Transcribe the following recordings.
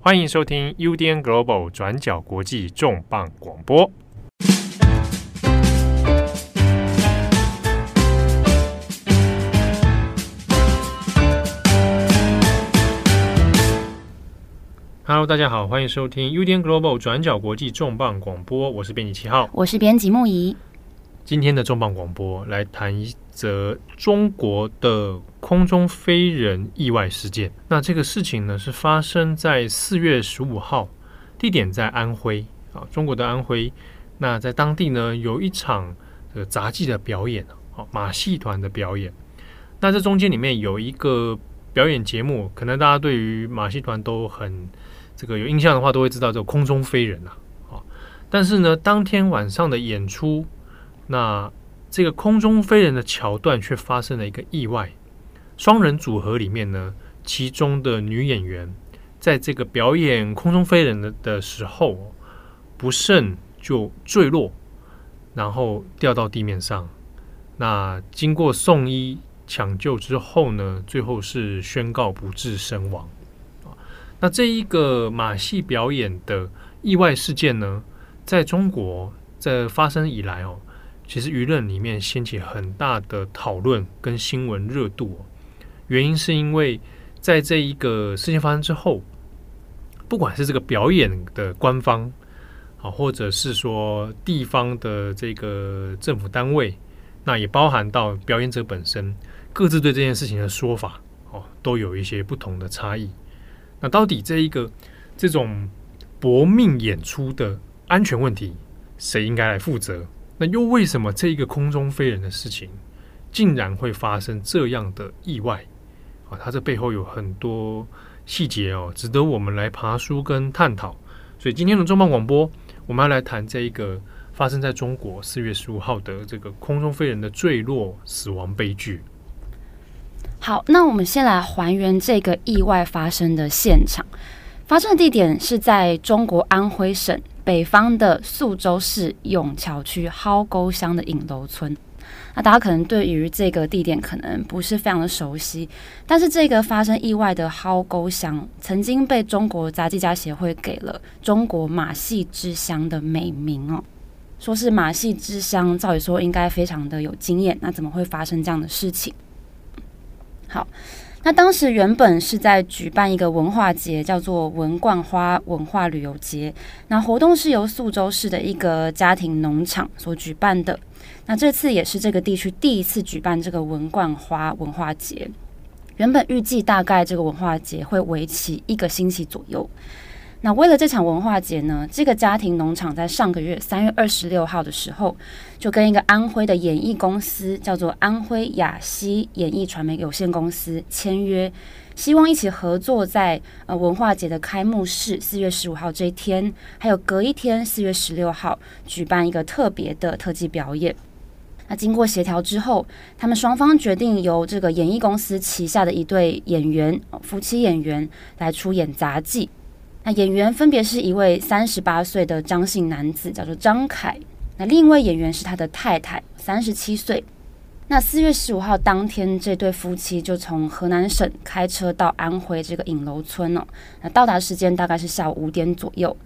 欢迎收听 UDN Global 转角国际重磅广播。Hello，大家好，欢迎收听 UDN Global 转角国际重磅广播。我是编辑七号，我是编辑木仪。今天的重磅广播来谈一则中国的。空中飞人意外事件，那这个事情呢，是发生在四月十五号，地点在安徽啊，中国的安徽。那在当地呢，有一场这个杂技的表演啊，马戏团的表演。那这中间里面有一个表演节目，可能大家对于马戏团都很这个有印象的话，都会知道这个空中飞人啊。啊，但是呢，当天晚上的演出，那这个空中飞人的桥段却发生了一个意外。双人组合里面呢，其中的女演员在这个表演空中飞人的的时候，不慎就坠落，然后掉到地面上。那经过送医抢救之后呢，最后是宣告不治身亡。那这一个马戏表演的意外事件呢，在中国在发生以来哦，其实舆论里面掀起很大的讨论跟新闻热度。原因是因为在这一个事件发生之后，不管是这个表演的官方啊，或者是说地方的这个政府单位，那也包含到表演者本身，各自对这件事情的说法哦，都有一些不同的差异。那到底这一个这种搏命演出的安全问题，谁应该来负责？那又为什么这一个空中飞人的事情，竟然会发生这样的意外？啊，它这背后有很多细节哦，值得我们来爬书跟探讨。所以今天的重磅广播，我们要来谈这一个发生在中国四月十五号的这个空中飞人的坠落死亡悲剧。好，那我们先来还原这个意外发生的现场。发生的地点是在中国安徽省北方的宿州市永桥区蒿沟乡的影楼村。那大家可能对于这个地点可能不是非常的熟悉，但是这个发生意外的蒿沟乡曾经被中国杂技家协会给了“中国马戏之乡”的美名哦，说是马戏之乡，照理说应该非常的有经验，那怎么会发生这样的事情？好，那当时原本是在举办一个文化节，叫做文冠花文化旅游节，那活动是由宿州市的一个家庭农场所举办的。那这次也是这个地区第一次举办这个文冠花文化节。原本预计大概这个文化节会为期一个星期左右。那为了这场文化节呢，这个家庭农场在上个月三月二十六号的时候，就跟一个安徽的演艺公司叫做安徽雅西演艺传媒有限公司签约，希望一起合作在呃文化节的开幕式四月十五号这一天，还有隔一天四月十六号举办一个特别的特技表演。那经过协调之后，他们双方决定由这个演艺公司旗下的一对演员，夫妻演员来出演杂技。那演员分别是一位三十八岁的张姓男子，叫做张凯；那另一位演员是他的太太，三十七岁。那四月十五号当天，这对夫妻就从河南省开车到安徽这个影楼村哦。那到达时间大概是下午五点左右。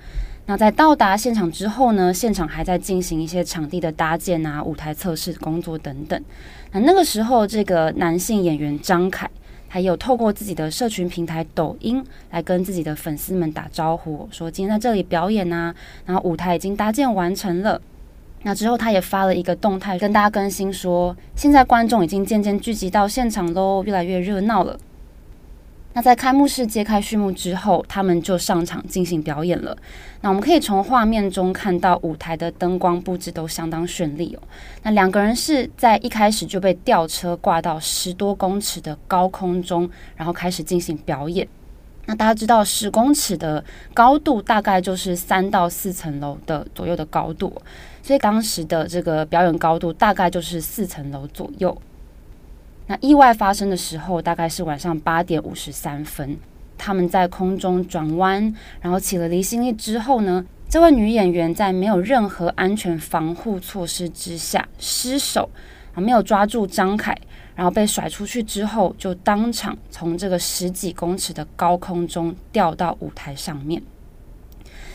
那在到达现场之后呢，现场还在进行一些场地的搭建啊、舞台测试工作等等。那那个时候，这个男性演员张凯，还有透过自己的社群平台抖音来跟自己的粉丝们打招呼，说今天在这里表演呐，然后舞台已经搭建完成了。那之后，他也发了一个动态跟大家更新说，现在观众已经渐渐聚集到现场喽，越来越热闹了。那在开幕式揭开序幕之后，他们就上场进行表演了。那我们可以从画面中看到舞台的灯光布置都相当绚丽哦。那两个人是在一开始就被吊车挂到十多公尺的高空中，然后开始进行表演。那大家知道，十公尺的高度大概就是三到四层楼的左右的高度，所以当时的这个表演高度大概就是四层楼左右。那意外发生的时候，大概是晚上八点五十三分。他们在空中转弯，然后起了离心力之后呢，这位女演员在没有任何安全防护措施之下失手，啊，没有抓住张凯，然后被甩出去之后，就当场从这个十几公尺的高空中掉到舞台上面。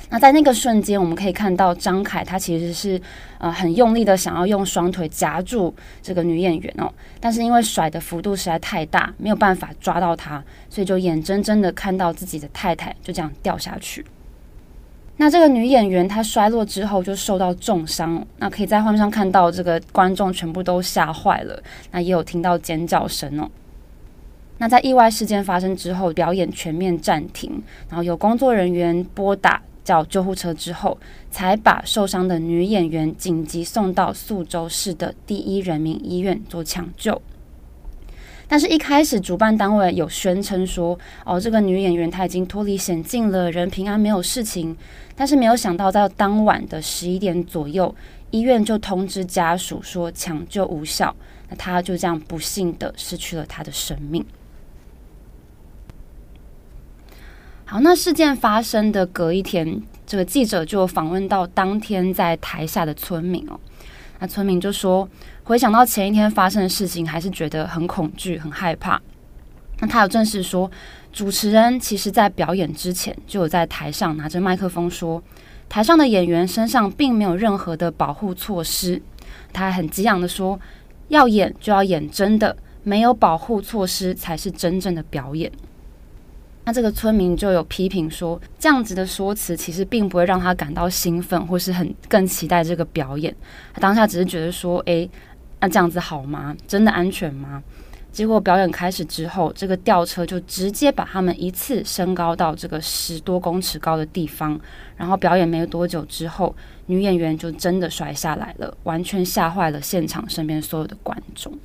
那在那个瞬间，我们可以看到张凯他其实是呃很用力的想要用双腿夹住这个女演员哦，但是因为甩的幅度实在太大，没有办法抓到她，所以就眼睁睁的看到自己的太太就这样掉下去。那这个女演员她摔落之后就受到重伤，那可以在画面上看到这个观众全部都吓坏了，那也有听到尖叫声哦。那在意外事件发生之后，表演全面暂停，然后有工作人员拨打。叫救护车之后，才把受伤的女演员紧急送到宿州市的第一人民医院做抢救。但是，一开始主办单位有宣称说，哦，这个女演员她已经脱离险境了，人平安，没有事情。但是没有想到，在当晚的十一点左右，医院就通知家属说抢救无效，那她就这样不幸的失去了她的生命。好，那事件发生的隔一天，这个记者就访问到当天在台下的村民哦。那村民就说，回想到前一天发生的事情，还是觉得很恐惧、很害怕。那他有证实说，主持人其实在表演之前就有在台上拿着麦克风说，台上的演员身上并没有任何的保护措施。他还很激昂的说，要演就要演真的，没有保护措施才是真正的表演。那这个村民就有批评说，这样子的说辞其实并不会让他感到兴奋，或是很更期待这个表演。他当下只是觉得说，诶，那这样子好吗？真的安全吗？结果表演开始之后，这个吊车就直接把他们一次升高到这个十多公尺高的地方，然后表演没多久之后，女演员就真的摔下来了，完全吓坏了现场身边所有的观众。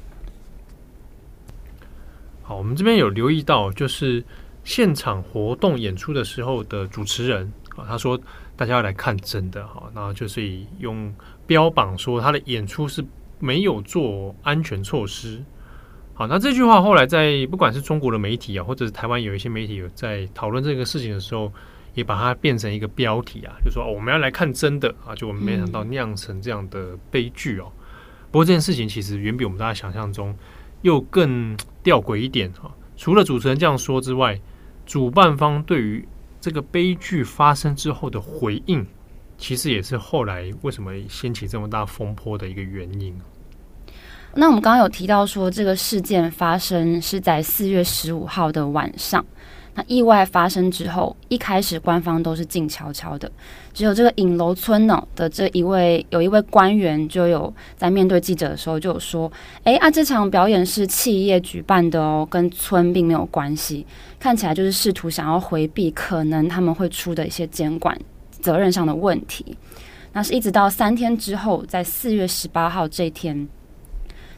好，我们这边有留意到，就是。现场活动演出的时候的主持人啊，他说大家要来看真的哈，那就是以用标榜说他的演出是没有做安全措施。好，那这句话后来在不管是中国的媒体啊，或者是台湾有一些媒体有在讨论这个事情的时候，也把它变成一个标题啊，就说我们要来看真的啊，就我们没想到酿成这样的悲剧哦。不过这件事情其实远比我们大家想象中又更吊诡一点哈。除了主持人这样说之外，主办方对于这个悲剧发生之后的回应，其实也是后来为什么掀起这么大风波的一个原因。那我们刚刚有提到说，这个事件发生是在四月十五号的晚上。那意外发生之后，一开始官方都是静悄悄的，只有这个影楼村呢的这一位有一位官员就有在面对记者的时候就有说：“哎啊，这场表演是企业举办的哦，跟村并没有关系。看起来就是试图想要回避可能他们会出的一些监管责任上的问题。那是一直到三天之后，在四月十八号这天，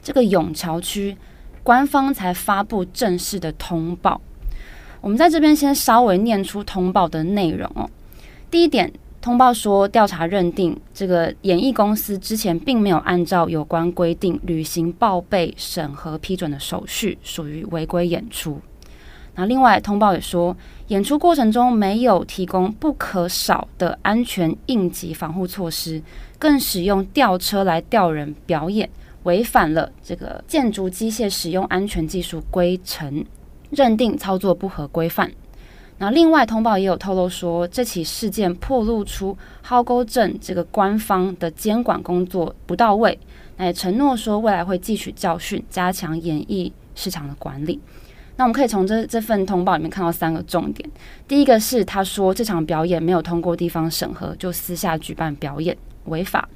这个永桥区官方才发布正式的通报。”我们在这边先稍微念出通报的内容哦。第一点，通报说调查认定这个演艺公司之前并没有按照有关规定履行报备、审核、批准的手续，属于违规演出。那另外，通报也说，演出过程中没有提供不可少的安全应急防护措施，更使用吊车来吊人表演，违反了这个建筑机械使用安全技术规程。认定操作不合规范。那另外通报也有透露说，这起事件暴露出齁沟镇这个官方的监管工作不到位。那也承诺说未来会汲取教训，加强演艺市场的管理。那我们可以从这这份通报里面看到三个重点。第一个是他说这场表演没有通过地方审核就私下举办表演违法。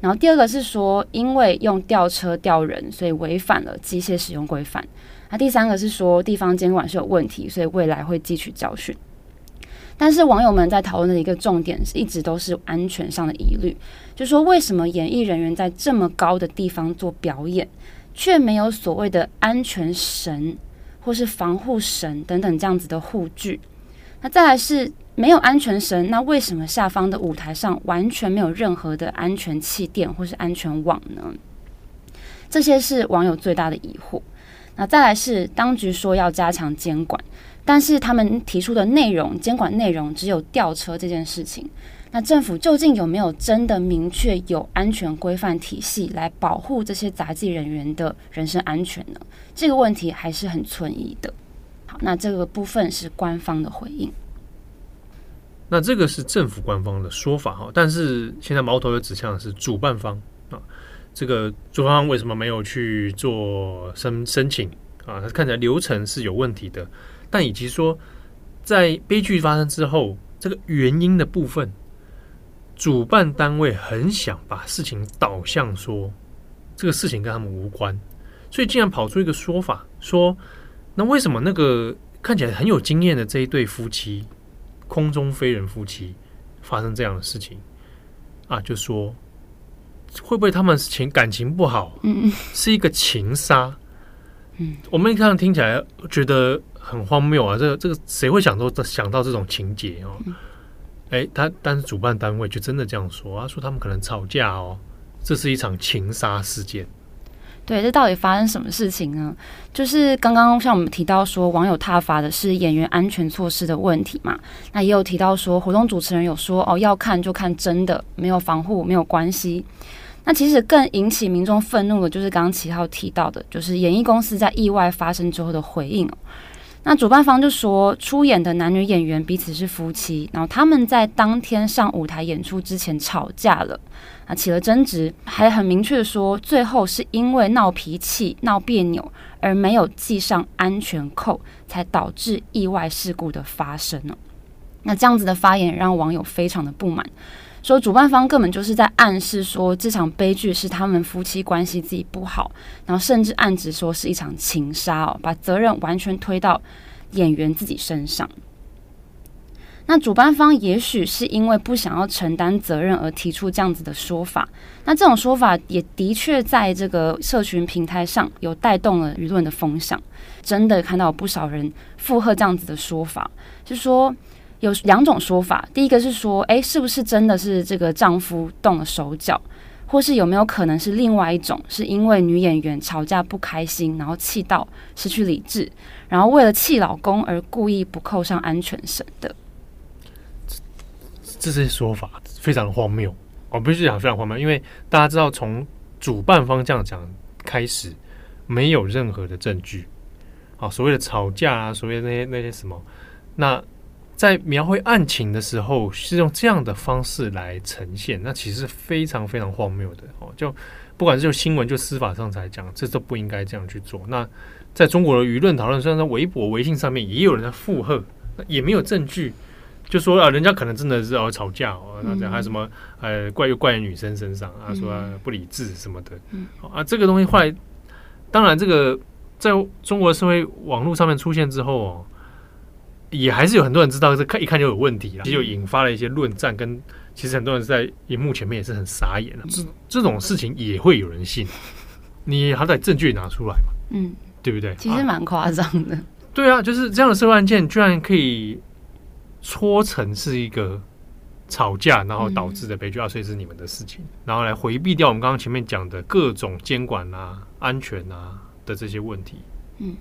然后第二个是说因为用吊车吊人，所以违反了机械使用规范。那第三个是说地方监管是有问题，所以未来会汲取教训。但是网友们在讨论的一个重点是一直都是安全上的疑虑，就说为什么演艺人员在这么高的地方做表演，却没有所谓的安全绳或是防护绳等等这样子的护具？那再来是没有安全绳，那为什么下方的舞台上完全没有任何的安全气垫或是安全网呢？这些是网友最大的疑惑。那再来是当局说要加强监管，但是他们提出的内容，监管内容只有吊车这件事情。那政府究竟有没有真的明确有安全规范体系来保护这些杂技人员的人身安全呢？这个问题还是很存疑的。好，那这个部分是官方的回应。那这个是政府官方的说法哈，但是现在矛头又指向的是主办方。这个主办方为什么没有去做申申请啊？他看起来流程是有问题的。但以及说，在悲剧发生之后，这个原因的部分，主办单位很想把事情导向说，这个事情跟他们无关，所以竟然跑出一个说法，说那为什么那个看起来很有经验的这一对夫妻，空中飞人夫妻发生这样的事情啊？就说会不会他们情感情不好，嗯，是一个情杀？嗯，我们一看听起来觉得。很荒谬啊！这个这个谁会想到想到这种情节哦？哎、嗯，他但是主办单位就真的这样说啊，说他们可能吵架哦，这是一场情杀事件。对，这到底发生什么事情呢？就是刚刚像我们提到说，网友挞伐的是演员安全措施的问题嘛。那也有提到说，活动主持人有说哦，要看就看真的，没有防护没有关系。那其实更引起民众愤怒的，就是刚刚齐浩提到的，就是演艺公司在意外发生之后的回应。那主办方就说，出演的男女演员彼此是夫妻，然后他们在当天上舞台演出之前吵架了，啊，起了争执，还很明确的说，最后是因为闹脾气、闹别扭而没有系上安全扣，才导致意外事故的发生呢。那这样子的发言让网友非常的不满。说主办方根本就是在暗示说这场悲剧是他们夫妻关系自己不好，然后甚至暗指说是一场情杀哦，把责任完全推到演员自己身上。那主办方也许是因为不想要承担责任而提出这样子的说法，那这种说法也的确在这个社群平台上有带动了舆论的风向，真的看到有不少人附和这样子的说法，就说。有两种说法，第一个是说，诶，是不是真的是这个丈夫动了手脚，或是有没有可能是另外一种，是因为女演员吵架不开心，然后气到失去理智，然后为了气老公而故意不扣上安全绳的？这些说法非常荒谬，我必须讲非常荒谬，因为大家知道，从主办方这样讲开始，没有任何的证据，好，所谓的吵架啊，所谓那些那些什么，那。在描绘案情的时候，是用这样的方式来呈现，那其实是非常非常荒谬的哦。就不管是就新闻，就司法上来讲，这都不应该这样去做。那在中国的舆论讨论，虽然在微博、微信上面也有人在附和，也没有证据，就说啊，人家可能真的是要吵架哦，那这样还有什么呃怪又怪在女生身上啊，说、啊、不理智什么的，啊，这个东西后来当然这个在中国社会网络上面出现之后哦。也还是有很多人知道，这看一看就有问题了，就引发了一些论战。跟其实很多人在荧幕前面也是很傻眼的。这这种事情也会有人信？你好歹证据拿出来嘛，嗯，对不对？其实蛮夸张的。对啊，就是这样的社会案件，居然可以搓成是一个吵架，然后导致的悲剧啊，所以是你们的事情，然后来回避掉我们刚刚前面讲的各种监管啊、安全啊的这些问题。嗯。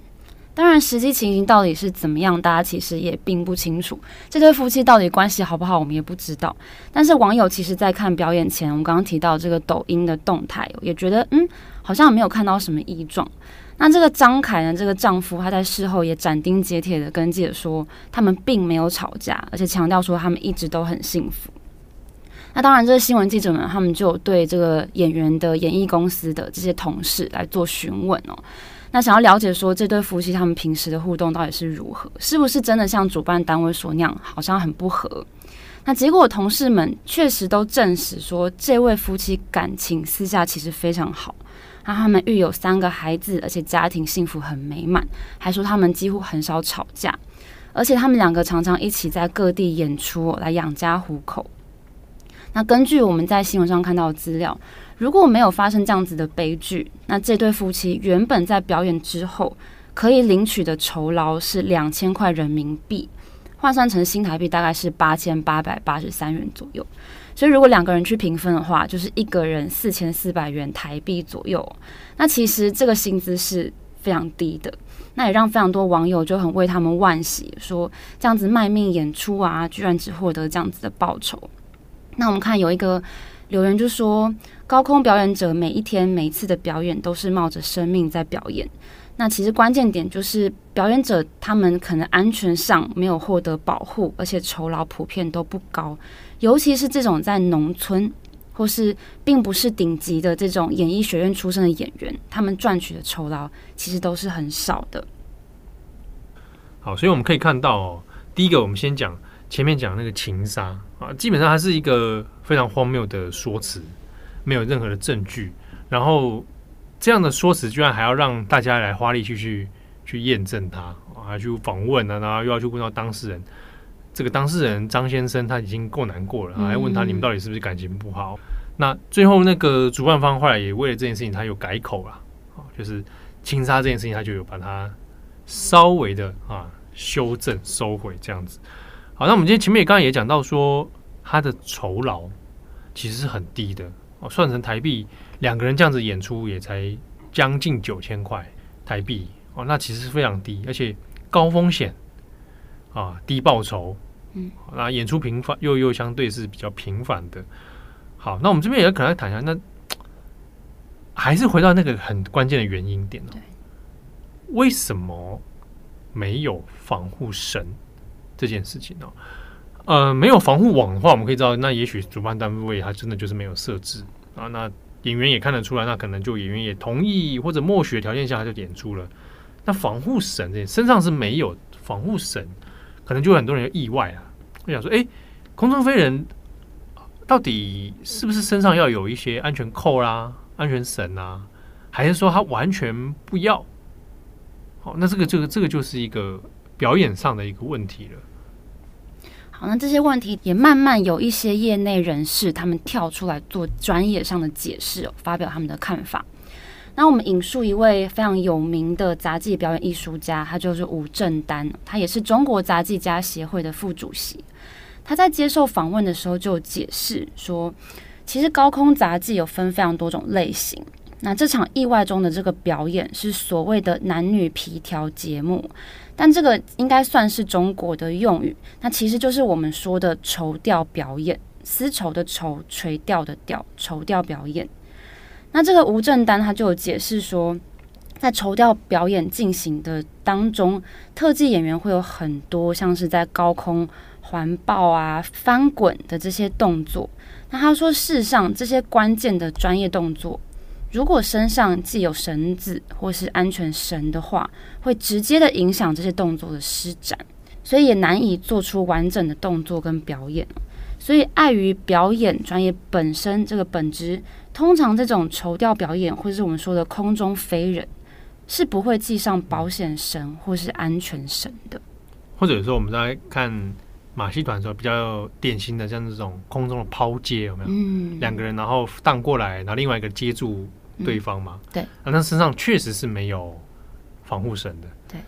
当然，实际情形到底是怎么样，大家其实也并不清楚。这对夫妻到底关系好不好，我们也不知道。但是网友其实，在看表演前，我们刚刚提到这个抖音的动态，也觉得嗯，好像没有看到什么异状。那这个张凯呢，这个丈夫，他在事后也斩钉截铁的跟记者说，他们并没有吵架，而且强调说他们一直都很幸福。那当然，这个新闻记者们，他们就对这个演员的演艺公司的这些同事来做询问哦。那想要了解说，这对夫妻他们平时的互动到底是如何，是不是真的像主办单位说那样，好像很不合？那结果同事们确实都证实说，这位夫妻感情私下其实非常好，那他们育有三个孩子，而且家庭幸福很美满，还说他们几乎很少吵架，而且他们两个常常一起在各地演出来养家糊口。那根据我们在新闻上看到的资料。如果没有发生这样子的悲剧，那这对夫妻原本在表演之后可以领取的酬劳是两千块人民币，换算成新台币大概是八千八百八十三元左右。所以如果两个人去平分的话，就是一个人四千四百元台币左右。那其实这个薪资是非常低的。那也让非常多网友就很为他们惋惜，说这样子卖命演出啊，居然只获得这样子的报酬。那我们看有一个留言就说，高空表演者每一天每一次的表演都是冒着生命在表演。那其实关键点就是表演者他们可能安全上没有获得保护，而且酬劳普遍都不高，尤其是这种在农村或是并不是顶级的这种演艺学院出身的演员，他们赚取的酬劳其实都是很少的。好，所以我们可以看到哦，第一个我们先讲前面讲那个情杀啊，基本上它是一个非常荒谬的说辞，没有任何的证据，然后。这样的说辞居然还要让大家来花力气去去验证它啊，去访问啊，然后又要去问到当事人。这个当事人张先生他已经够难过了，还问他你们到底是不是感情不好？嗯、那最后那个主办方后来也为了这件事情，他有改口了啊，就是轻杀这件事情，他就有把它稍微的啊修正收回这样子。好，那我们今天前面也刚刚也讲到说，他的酬劳其实是很低的哦，算成台币。两个人这样子演出也才将近九千块台币哦，那其实是非常低，而且高风险啊，低报酬。嗯，那演出频繁又又相对是比较频繁的。好，那我们这边也可能谈一下，那还是回到那个很关键的原因点哦。为什么没有防护绳这件事情呢？呃，没有防护网的话，我们可以知道，那也许主办单位他真的就是没有设置啊，那。演员也看得出来，那可能就演员也同意或者默许的条件下他就演出了。那防护绳这身上是没有防护绳，可能就很多人有意外啊。会想说，哎、空中飞人到底是不是身上要有一些安全扣啦、安全绳啊，还是说他完全不要？好，那这个这个这个就是一个表演上的一个问题了。那这些问题也慢慢有一些业内人士，他们跳出来做专业上的解释，发表他们的看法。那我们引述一位非常有名的杂技表演艺术家，他就是吴正丹，他也是中国杂技家协会的副主席。他在接受访问的时候就解释说，其实高空杂技有分非常多种类型。那这场意外中的这个表演是所谓的男女皮条节目。但这个应该算是中国的用语，那其实就是我们说的绸吊表演，丝绸的绸，垂钓的钓，绸吊表演。那这个吴正丹他就有解释说，在绸吊表演进行的当中，特技演员会有很多像是在高空环抱啊、翻滚的这些动作。那他说，事实上这些关键的专业动作。如果身上既有绳子或是安全绳的话，会直接的影响这些动作的施展，所以也难以做出完整的动作跟表演。所以碍于表演专业本身这个本质，通常这种绸吊表演或是我们说的空中飞人，是不会系上保险绳或是安全绳的。或者说我们在看马戏团的时候，比较典型的像这种空中的抛接，有没有？嗯，两个人然后荡过来，然后另外一个接住。对方嘛，嗯、对，那他身上确实是没有防护绳的，对。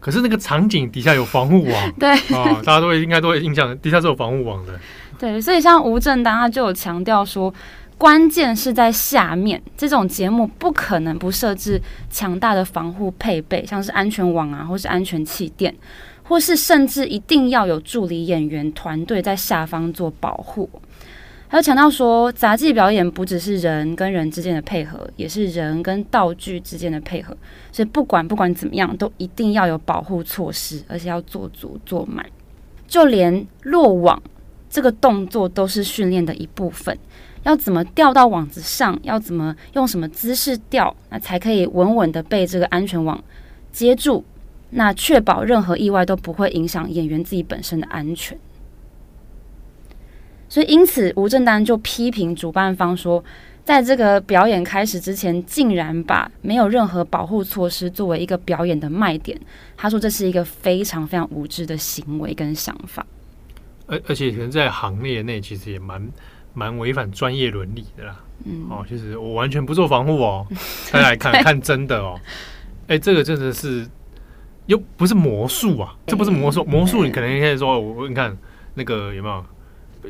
可是那个场景底下有防护网，对啊，大家都会应该都会印象，底下是有防护网的，对。所以像吴正丹他就有强调说，关键是在下面，这种节目不可能不设置强大的防护配备，像是安全网啊，或是安全气垫，或是甚至一定要有助理演员团队在下方做保护。他强调说，杂技表演不只是人跟人之间的配合，也是人跟道具之间的配合。所以不管不管怎么样，都一定要有保护措施，而且要做足做满。就连落网这个动作都是训练的一部分。要怎么掉到网子上？要怎么用什么姿势吊？那才可以稳稳的被这个安全网接住？那确保任何意外都不会影响演员自己本身的安全。所以，因此吴正丹就批评主办方说，在这个表演开始之前，竟然把没有任何保护措施作为一个表演的卖点。他说这是一个非常非常无知的行为跟想法。而而且可能在行业内，其实也蛮蛮违反专业伦理的啦。嗯，哦，其实我完全不做防护哦，大家来看看真的哦。哎、欸，这个真的是又不是魔术啊，这不是魔术，魔术你可能可以说我你看那个有没有？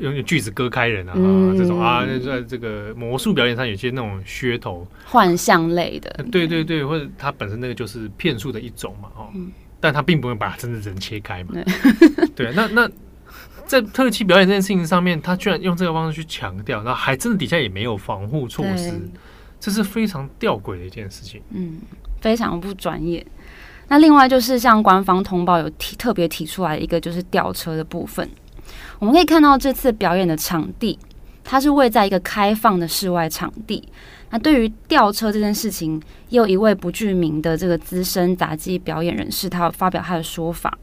用锯子割开人啊，嗯、这种啊，在这个魔术表演上有些那种噱头，幻象类的，对对对，或者他本身那个就是骗术的一种嘛，哦，嗯、但他并不会把真的人切开嘛，对，对，那那在特技表演这件事情上面，他居然用这个方式去强调，然后还真的底下也没有防护措施，这是非常吊诡的一件事情，嗯，非常不专业。那另外就是像官方通报有提特别提出来一个就是吊车的部分，我们可以看到这次表演的场地，它是位在一个开放的室外场地。那对于吊车这件事情，也有一位不具名的这个资深杂技表演人士，他发表他的说法。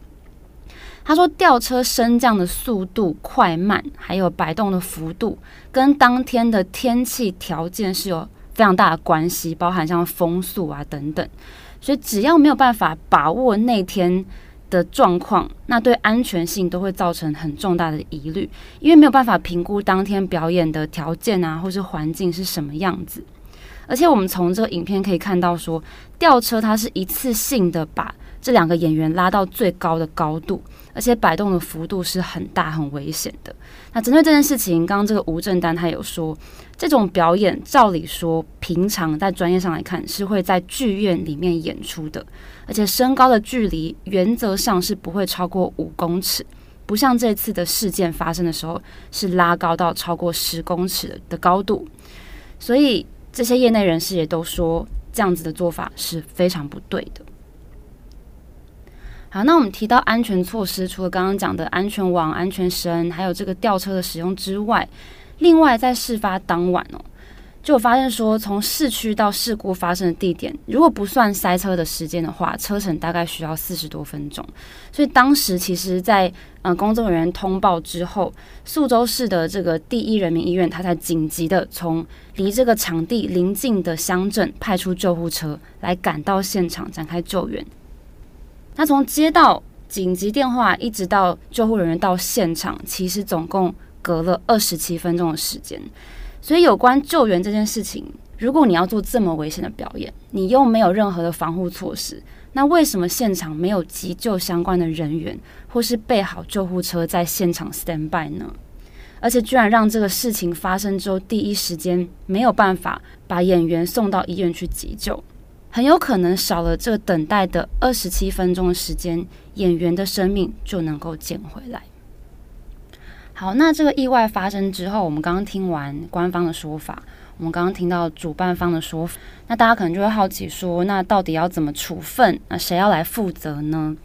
他说，吊车升降的速度快慢，还有摆动的幅度，跟当天的天气条件是有非常大的关系，包含像风速啊等等。所以，只要没有办法把握那天的状况，那对安全性都会造成很重大的疑虑，因为没有办法评估当天表演的条件啊，或是环境是什么样子。而且，我们从这个影片可以看到说，吊车它是一次性的把这两个演员拉到最高的高度。而且摆动的幅度是很大、很危险的。那针对这件事情，刚刚这个吴正丹他有说，这种表演照理说，平常在专业上来看是会在剧院里面演出的，而且身高的距离原则上是不会超过五公尺，不像这次的事件发生的时候是拉高到超过十公尺的高度。所以这些业内人士也都说，这样子的做法是非常不对的。好，那我们提到安全措施，除了刚刚讲的安全网、安全绳，还有这个吊车的使用之外，另外在事发当晚哦，就我发现说，从市区到事故发生的地点，如果不算塞车的时间的话，车程大概需要四十多分钟。所以当时其实在，在呃工作人员通报之后，宿州市的这个第一人民医院，他才紧急的从离这个场地邻近的乡镇派出救护车来赶到现场展开救援。他从接到紧急电话一直到救护人员到现场，其实总共隔了二十七分钟的时间。所以有关救援这件事情，如果你要做这么危险的表演，你又没有任何的防护措施，那为什么现场没有急救相关的人员，或是备好救护车在现场 stand by 呢？而且居然让这个事情发生之后，第一时间没有办法把演员送到医院去急救。很有可能少了这等待的二十七分钟的时间，演员的生命就能够捡回来。好，那这个意外发生之后，我们刚刚听完官方的说法，我们刚刚听到主办方的说法，那大家可能就会好奇说，那到底要怎么处分？那谁要来负责呢？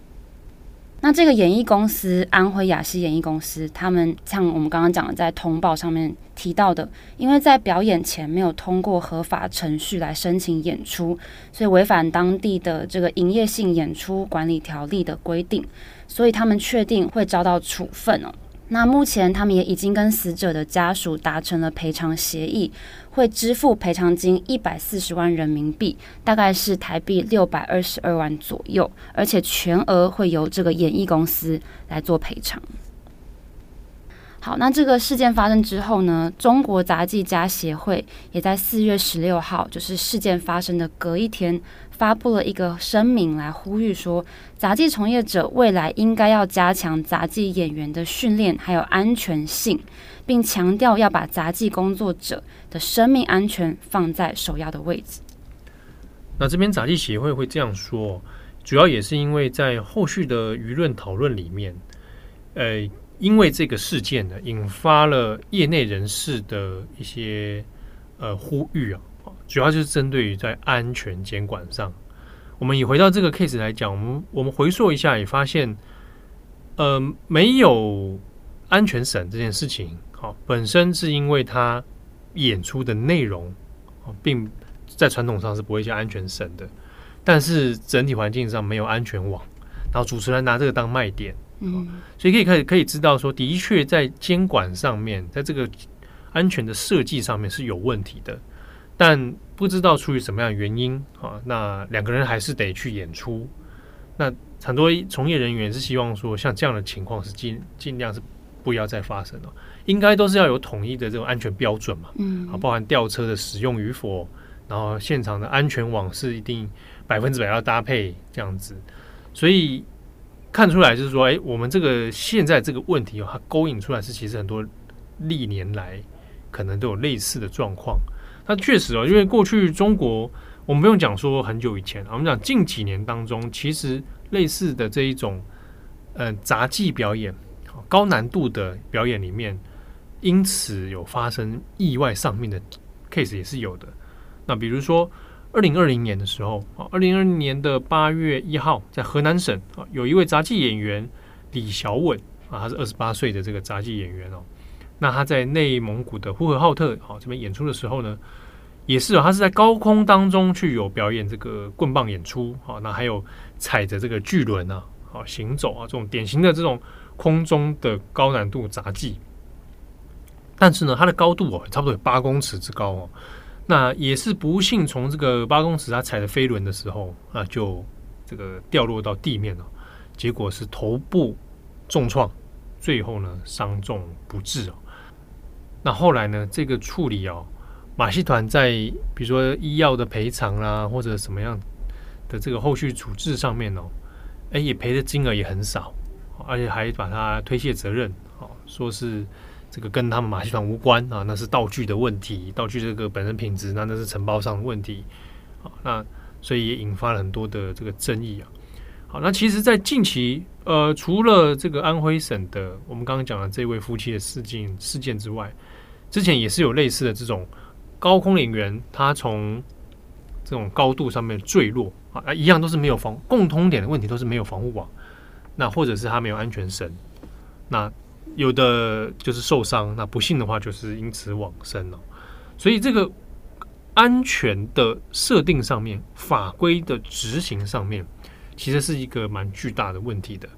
那这个演艺公司安徽雅西演艺公司，他们像我们刚刚讲的，在通报上面提到的，因为在表演前没有通过合法程序来申请演出，所以违反当地的这个营业性演出管理条例的规定，所以他们确定会遭到处分哦。那目前他们也已经跟死者的家属达成了赔偿协议，会支付赔偿金一百四十万人民币，大概是台币六百二十二万左右，而且全额会由这个演艺公司来做赔偿。好，那这个事件发生之后呢，中国杂技家协会也在四月十六号，就是事件发生的隔一天，发布了一个声明来呼吁说，杂技从业者未来应该要加强杂技演员的训练还有安全性，并强调要把杂技工作者的生命安全放在首要的位置。那这边杂技协会会这样说，主要也是因为在后续的舆论讨论里面，呃。因为这个事件呢，引发了业内人士的一些呃呼吁啊，主要就是针对于在安全监管上。我们以回到这个 case 来讲，我们我们回溯一下，也发现，呃，没有安全审这件事情，好，本身是因为他演出的内容，并在传统上是不会叫安全审的，但是整体环境上没有安全网，然后主持人拿这个当卖点。嗯，所以可以可以可以知道说，的确在监管上面，在这个安全的设计上面是有问题的，但不知道出于什么样的原因啊，那两个人还是得去演出。那很多从业人员是希望说，像这样的情况是尽尽量是不要再发生了，应该都是要有统一的这种安全标准嘛，嗯，啊，包含吊车的使用与否，然后现场的安全网是一定百分之百要搭配这样子，所以。看出来就是说，哎，我们这个现在这个问题哦，它勾引出来是其实很多历年来可能都有类似的状况。那确实哦，因为过去中国，我们不用讲说很久以前，我们讲近几年当中，其实类似的这一种，呃，杂技表演，高难度的表演里面，因此有发生意外丧命的 case 也是有的。那比如说，二零二零年的时候，啊，二零二零年的八月一号，在河南省啊，有一位杂技演员李小稳啊，他是二十八岁的这个杂技演员哦。那他在内蒙古的呼和浩特啊这边演出的时候呢，也是啊，他是在高空当中去有表演这个棍棒演出啊，那还有踩着这个巨轮啊，啊行走啊，这种典型的这种空中的高难度杂技。但是呢，它的高度哦，差不多有八公尺之高哦。那也是不幸从这个八公尺他踩着飞轮的时候啊，就这个掉落到地面了，结果是头部重创，最后呢伤重不治哦。那后来呢？这个处理哦，马戏团在比如说医药的赔偿啦，或者什么样的这个后续处置上面哦，哎，也赔的金额也很少，而且还把它推卸责任，哦，说是这个跟他们马戏团无关啊，那是道具的问题，道具这个本身品质，那那是承包商的问题，啊，那所以也引发了很多的这个争议啊。好，那其实，在近期，呃，除了这个安徽省的我们刚刚讲的这位夫妻的事件事件之外，之前也是有类似的这种高空演员，他从这种高度上面坠落啊，一样都是没有防，共通点的问题都是没有防护网，那或者是他没有安全绳，那有的就是受伤，那不幸的话就是因此往生了。所以这个安全的设定上面，法规的执行上面，其实是一个蛮巨大的问题的。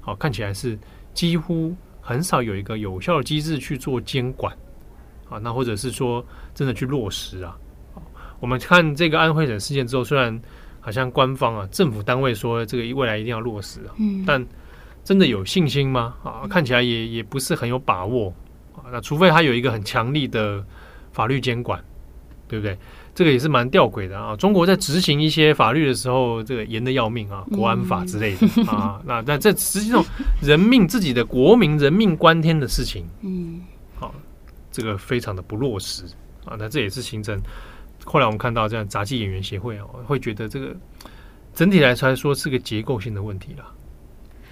好，看起来是几乎很少有一个有效的机制去做监管。啊，那或者是说真的去落实啊？我们看这个安徽省事件之后，虽然好像官方啊、政府单位说这个未来一定要落实啊，嗯，但真的有信心吗？啊，看起来也也不是很有把握啊。那除非他有一个很强力的法律监管，对不对？这个也是蛮吊诡的啊。中国在执行一些法律的时候，这个严的要命啊，国安法之类的、嗯、啊。那那这实际上人命自己的国民人命关天的事情，嗯，好。这个非常的不落实啊，那这也是形成后来我们看到这样杂技演员协会啊，会觉得这个整体来说来说是个结构性的问题了。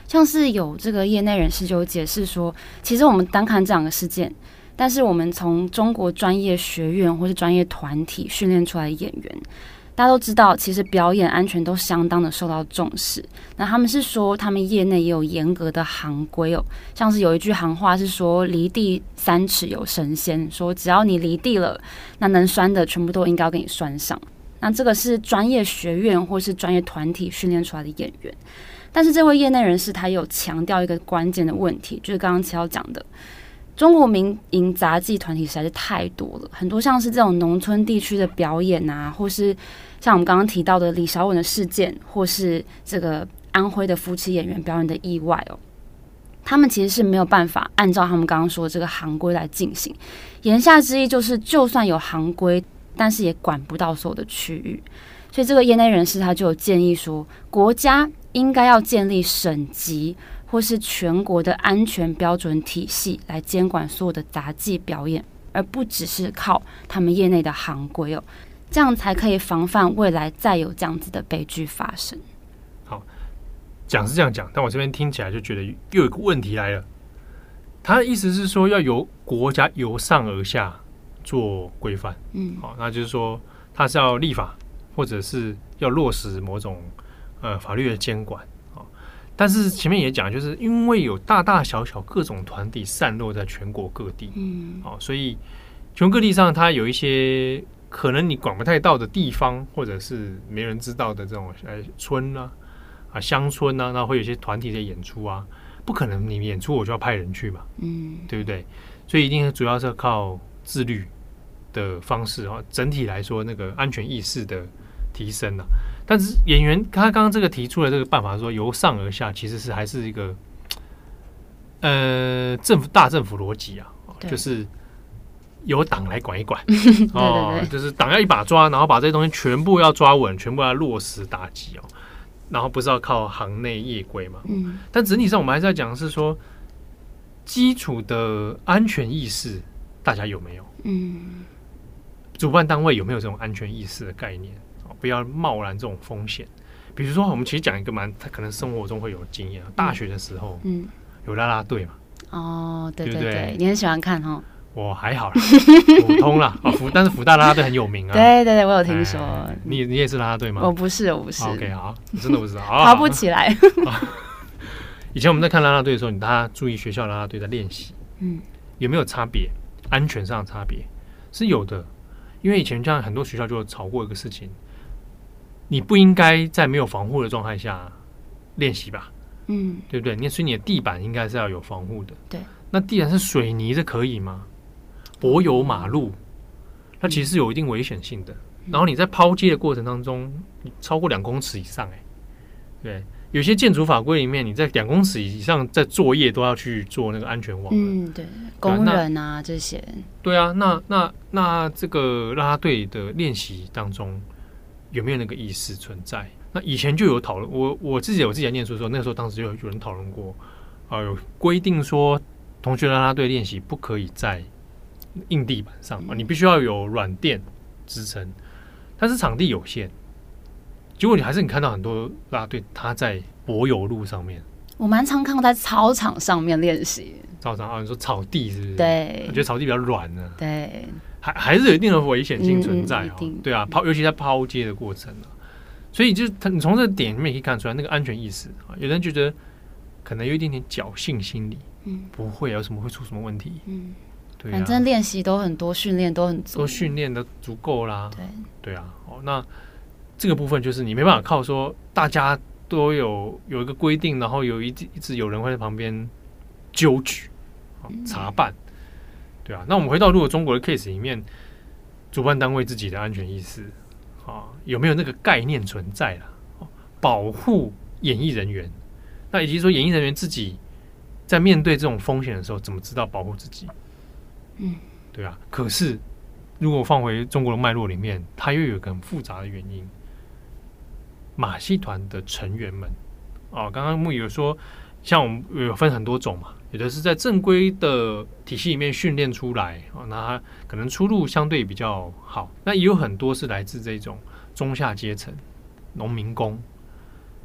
像是有这个业内人士就解释说，其实我们单看这两个事件，但是我们从中国专业学院或是专业团体训练出来的演员。大家都知道，其实表演安全都相当的受到重视。那他们是说，他们业内也有严格的行规哦，像是有一句行话是说“离地三尺有神仙”，说只要你离地了，那能拴的全部都应该给你拴上。那这个是专业学院或是专业团体训练出来的演员。但是这位业内人士他有强调一个关键的问题，就是刚刚齐耀讲的。中国民营杂技团体实在是太多了，很多像是这种农村地区的表演啊，或是像我们刚刚提到的李小稳的事件，或是这个安徽的夫妻演员表演的意外哦，他们其实是没有办法按照他们刚刚说的这个行规来进行。言下之意就是，就算有行规，但是也管不到所有的区域。所以这个业内人士他就有建议说，国家应该要建立省级。或是全国的安全标准体系来监管所有的杂技表演，而不只是靠他们业内的行规哦，这样才可以防范未来再有这样子的悲剧发生。好，讲是这样讲，但我这边听起来就觉得又有一个问题来了。他的意思是说要由国家由上而下做规范，嗯，好，那就是说他是要立法，或者是要落实某种呃法律的监管啊。但是前面也讲，就是因为有大大小小各种团体散落在全国各地，嗯，哦，所以全国各地上它有一些可能你管不太到的地方，或者是没人知道的这种呃村啊啊乡村啊，那会有一些团体在演出啊，不可能你演出我就要派人去嘛，嗯，对不对？所以一定主要是靠自律的方式啊，整体来说那个安全意识的提升啊。但是演员他刚刚这个提出的这个办法说由上而下，其实是还是一个呃政府大政府逻辑啊，就是由党来管一管 哦，就是党要一把抓，然后把这些东西全部要抓稳，全部要落实打击哦，然后不是要靠行内业规嘛？嗯，但整体上我们还是要讲的是说，基础的安全意识大家有没有？嗯，主办单位有没有这种安全意识的概念？不要贸然这种风险。比如说，我们其实讲一个蛮，他可能生活中会有经验。大学的时候，嗯，有啦啦队嘛。哦，对对对，对对？你很喜欢看哦。我还好啦，普通啦。哦，福，但是福大啦啦队很有名啊。对对对，我有听说。你你也是啦啦队吗？我不是，我不是。OK，好，你真的不知道。爬不起来。以前我们在看啦啦队的时候，你大家注意学校啦啦队的练习，嗯，有没有差别？安全上的差别是有的，因为以前这样很多学校就吵过一个事情，你不应该在没有防护的状态下练习吧？嗯，对不对？你所以你的地板应该是要有防护的。对，那地板是水泥，这可以吗？柏油马路，它其实是有一定危险性的。然后你在抛接的过程当中，超过两公尺以上，哎，对。有些建筑法规里面，你在两公尺以上在作业都要去做那个安全网。嗯，对，工人啊这些。对啊，那那那这个啦啦队的练习当中有没有那个意识存在？那以前就有讨论，我我自己有自己在念书的时候，那个时候当时就有有人讨论过，啊、呃，有规定说同学啦啦队练习不可以在硬地板上啊，你必须要有软垫支撑，但是场地有限。结果你还是你看到很多啦啦队他在柏油路上面，我蛮常看到在操场上面练习。操场啊，你说草地是不是？对，我觉得草地比较软呢。对，还还是有一定的危险性存在哦。嗯、对啊，抛尤其在抛接的过程啊，所以就是他，你从这个点里面可以看出来那个安全意识啊。有人觉得可能有一点点侥幸心理，嗯，不会有什么会出什么问题，嗯，对、啊，反正练习都很多，训练都很足，都训练的足够啦。对，对啊，哦那。这个部分就是你没办法靠说大家都有有一个规定，然后有一一直有人会在旁边纠举、查办，对啊。那我们回到如果中国的 case 里面，主办单位自己的安全意识啊，有没有那个概念存在了？保护演艺人员，那以及说演艺人员自己在面对这种风险的时候，怎么知道保护自己？嗯，对啊。可是如果放回中国的脉络里面，它又有一个很复杂的原因。马戏团的成员们，哦，刚刚牧野有说，像我们有分很多种嘛，有的是在正规的体系里面训练出来，哦，那他可能出路相对比较好。那也有很多是来自这种中下阶层农民工，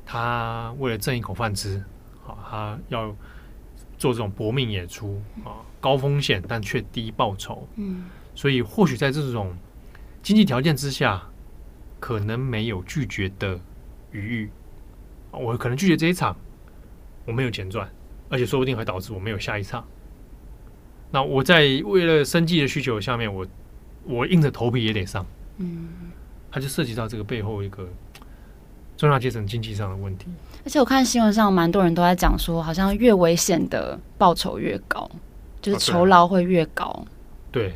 他为了挣一口饭吃，好，他要做这种搏命演出啊，高风险但却低报酬。嗯，所以或许在这种经济条件之下，可能没有拒绝的。余裕，我可能拒绝这一场，我没有钱赚，而且说不定还导致我没有下一场。那我在为了生计的需求下面，我我硬着头皮也得上。嗯，它就涉及到这个背后一个中下阶层经济上的问题。而且我看新闻上蛮多人都在讲说，好像越危险的报酬越高，就是酬劳会越高。啊、对，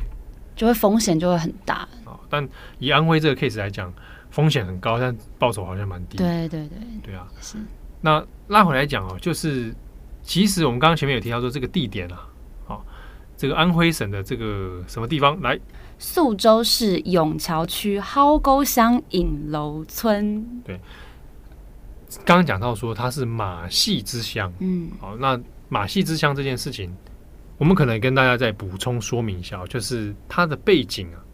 就会风险就会很大。但以安徽这个 case 来讲。风险很高，但报酬好像蛮低。对对对，对啊。是。那拉回来讲哦，就是其实我们刚刚前面有提到说这个地点啊，好，这个安徽省的这个什么地方来？宿州市永桥区蒿沟乡影楼村。对。刚刚讲到说它是马戏之乡，嗯，好，那马戏之乡这件事情，我们可能跟大家再补充说明一下，就是它的背景啊。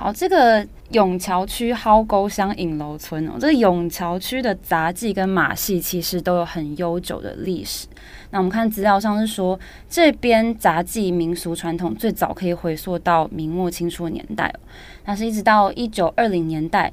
好，这个永桥区蒿沟乡影楼村哦，这个永桥区的杂技跟马戏其实都有很悠久的历史。那我们看资料上是说，这边杂技民俗传统最早可以回溯到明末清初的年代，但是一直到一九二零年代，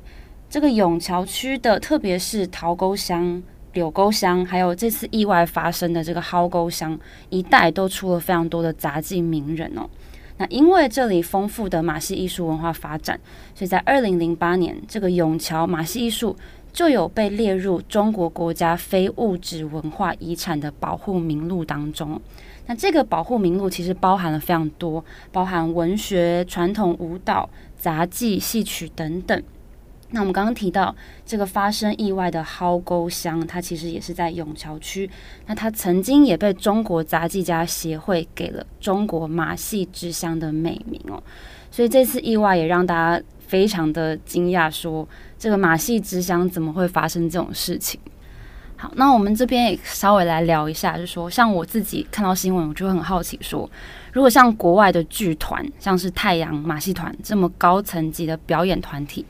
这个永桥区的，特别是桃沟乡、柳沟乡，还有这次意外发生的这个蒿沟乡一带，都出了非常多的杂技名人哦。那因为这里丰富的马戏艺术文化发展，所以在二零零八年，这个永桥马戏艺术就有被列入中国国家非物质文化遗产的保护名录当中。那这个保护名录其实包含了非常多，包含文学、传统舞蹈、杂技、戏曲等等。那我们刚刚提到这个发生意外的蒿沟乡，它其实也是在永桥区。那它曾经也被中国杂技家协会给了“中国马戏之乡”的美名哦。所以这次意外也让大家非常的惊讶，说这个马戏之乡怎么会发生这种事情？好，那我们这边也稍微来聊一下，就说，像我自己看到新闻，我就很好奇，说如果像国外的剧团，像是太阳马戏团这么高层级的表演团体，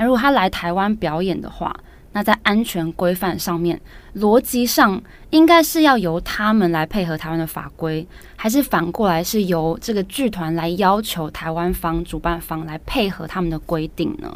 那如果他来台湾表演的话，那在安全规范上面，逻辑上应该是要由他们来配合台湾的法规，还是反过来是由这个剧团来要求台湾方主办方来配合他们的规定呢？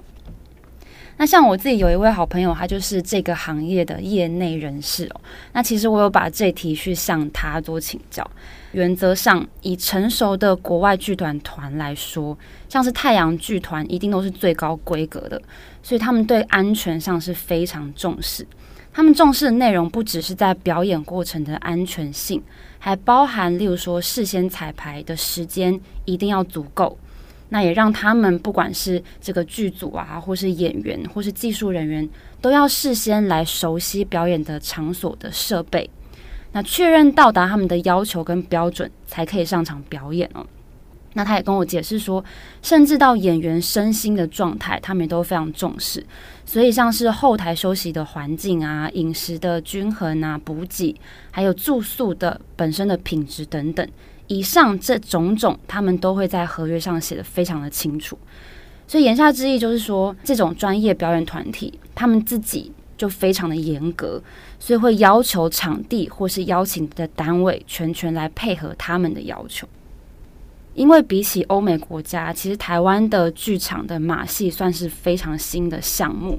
那像我自己有一位好朋友，他就是这个行业的业内人士哦。那其实我有把这题去向他做请教。原则上，以成熟的国外剧团团来说，像是太阳剧团，一定都是最高规格的，所以他们对安全上是非常重视。他们重视的内容不只是在表演过程的安全性，还包含例如说事先彩排的时间一定要足够。那也让他们不管是这个剧组啊，或是演员，或是技术人员，都要事先来熟悉表演的场所的设备，那确认到达他们的要求跟标准，才可以上场表演哦。那他也跟我解释说，甚至到演员身心的状态，他们也都非常重视。所以像是后台休息的环境啊，饮食的均衡啊，补给，还有住宿的本身的品质等等。以上这种种，他们都会在合约上写得非常的清楚。所以言下之意就是说，这种专业表演团体，他们自己就非常的严格，所以会要求场地或是邀请的单位全权来配合他们的要求。因为比起欧美国家，其实台湾的剧场的马戏算是非常新的项目，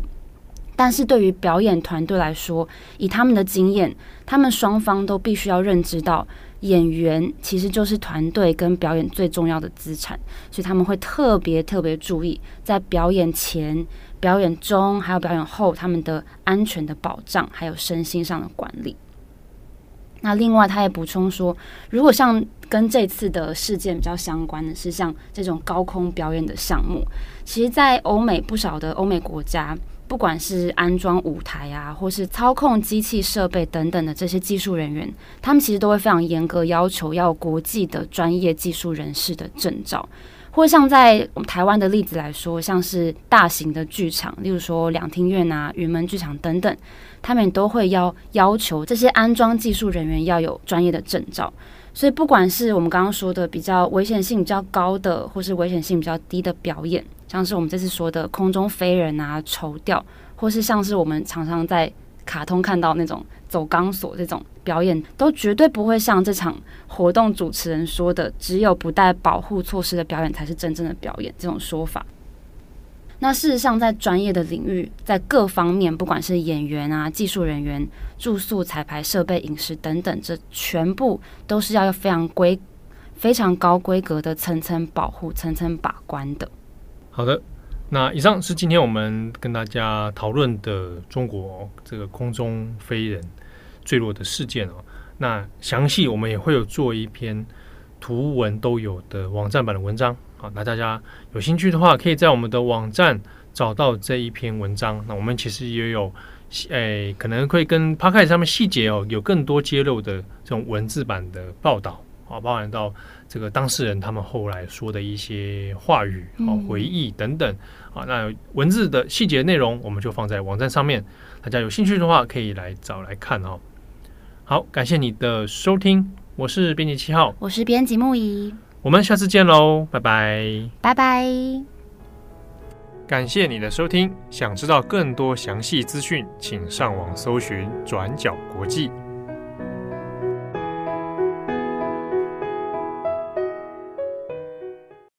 但是对于表演团队来说，以他们的经验，他们双方都必须要认知到。演员其实就是团队跟表演最重要的资产，所以他们会特别特别注意在表演前、表演中还有表演后他们的安全的保障，还有身心上的管理。那另外，他也补充说，如果像跟这次的事件比较相关的是像这种高空表演的项目，其实，在欧美不少的欧美国家。不管是安装舞台啊，或是操控机器设备等等的这些技术人员，他们其实都会非常严格要求要国际的专业技术人士的证照。或像在我们台湾的例子来说，像是大型的剧场，例如说两厅院啊、云门剧场等等，他们都会要要求这些安装技术人员要有专业的证照。所以，不管是我们刚刚说的比较危险性比较高的，或是危险性比较低的表演。像是我们这次说的空中飞人啊、绸吊，或是像是我们常常在卡通看到那种走钢索这种表演，都绝对不会像这场活动主持人说的，只有不带保护措施的表演才是真正的表演这种说法。那事实上，在专业的领域，在各方面，不管是演员啊、技术人员、住宿、彩排、设备、饮食等等，这全部都是要非常规、非常高规格的层层保护、层层把关的。好的，那以上是今天我们跟大家讨论的中国这个空中飞人坠落的事件哦。那详细我们也会有做一篇图文都有的网站版的文章啊。那大家有兴趣的话，可以在我们的网站找到这一篇文章。那我们其实也有诶，可能会跟 Podcast 上面细节哦有更多揭露的这种文字版的报道啊，包含到。这个当事人他们后来说的一些话语、啊回忆等等啊，那文字的细节内容我们就放在网站上面，大家有兴趣的话可以来找来看哦。好，感谢你的收听，我是编辑七号，我是编辑木仪，我们下次见喽，拜拜，拜拜。感谢你的收听，想知道更多详细资讯，请上网搜寻转角国际。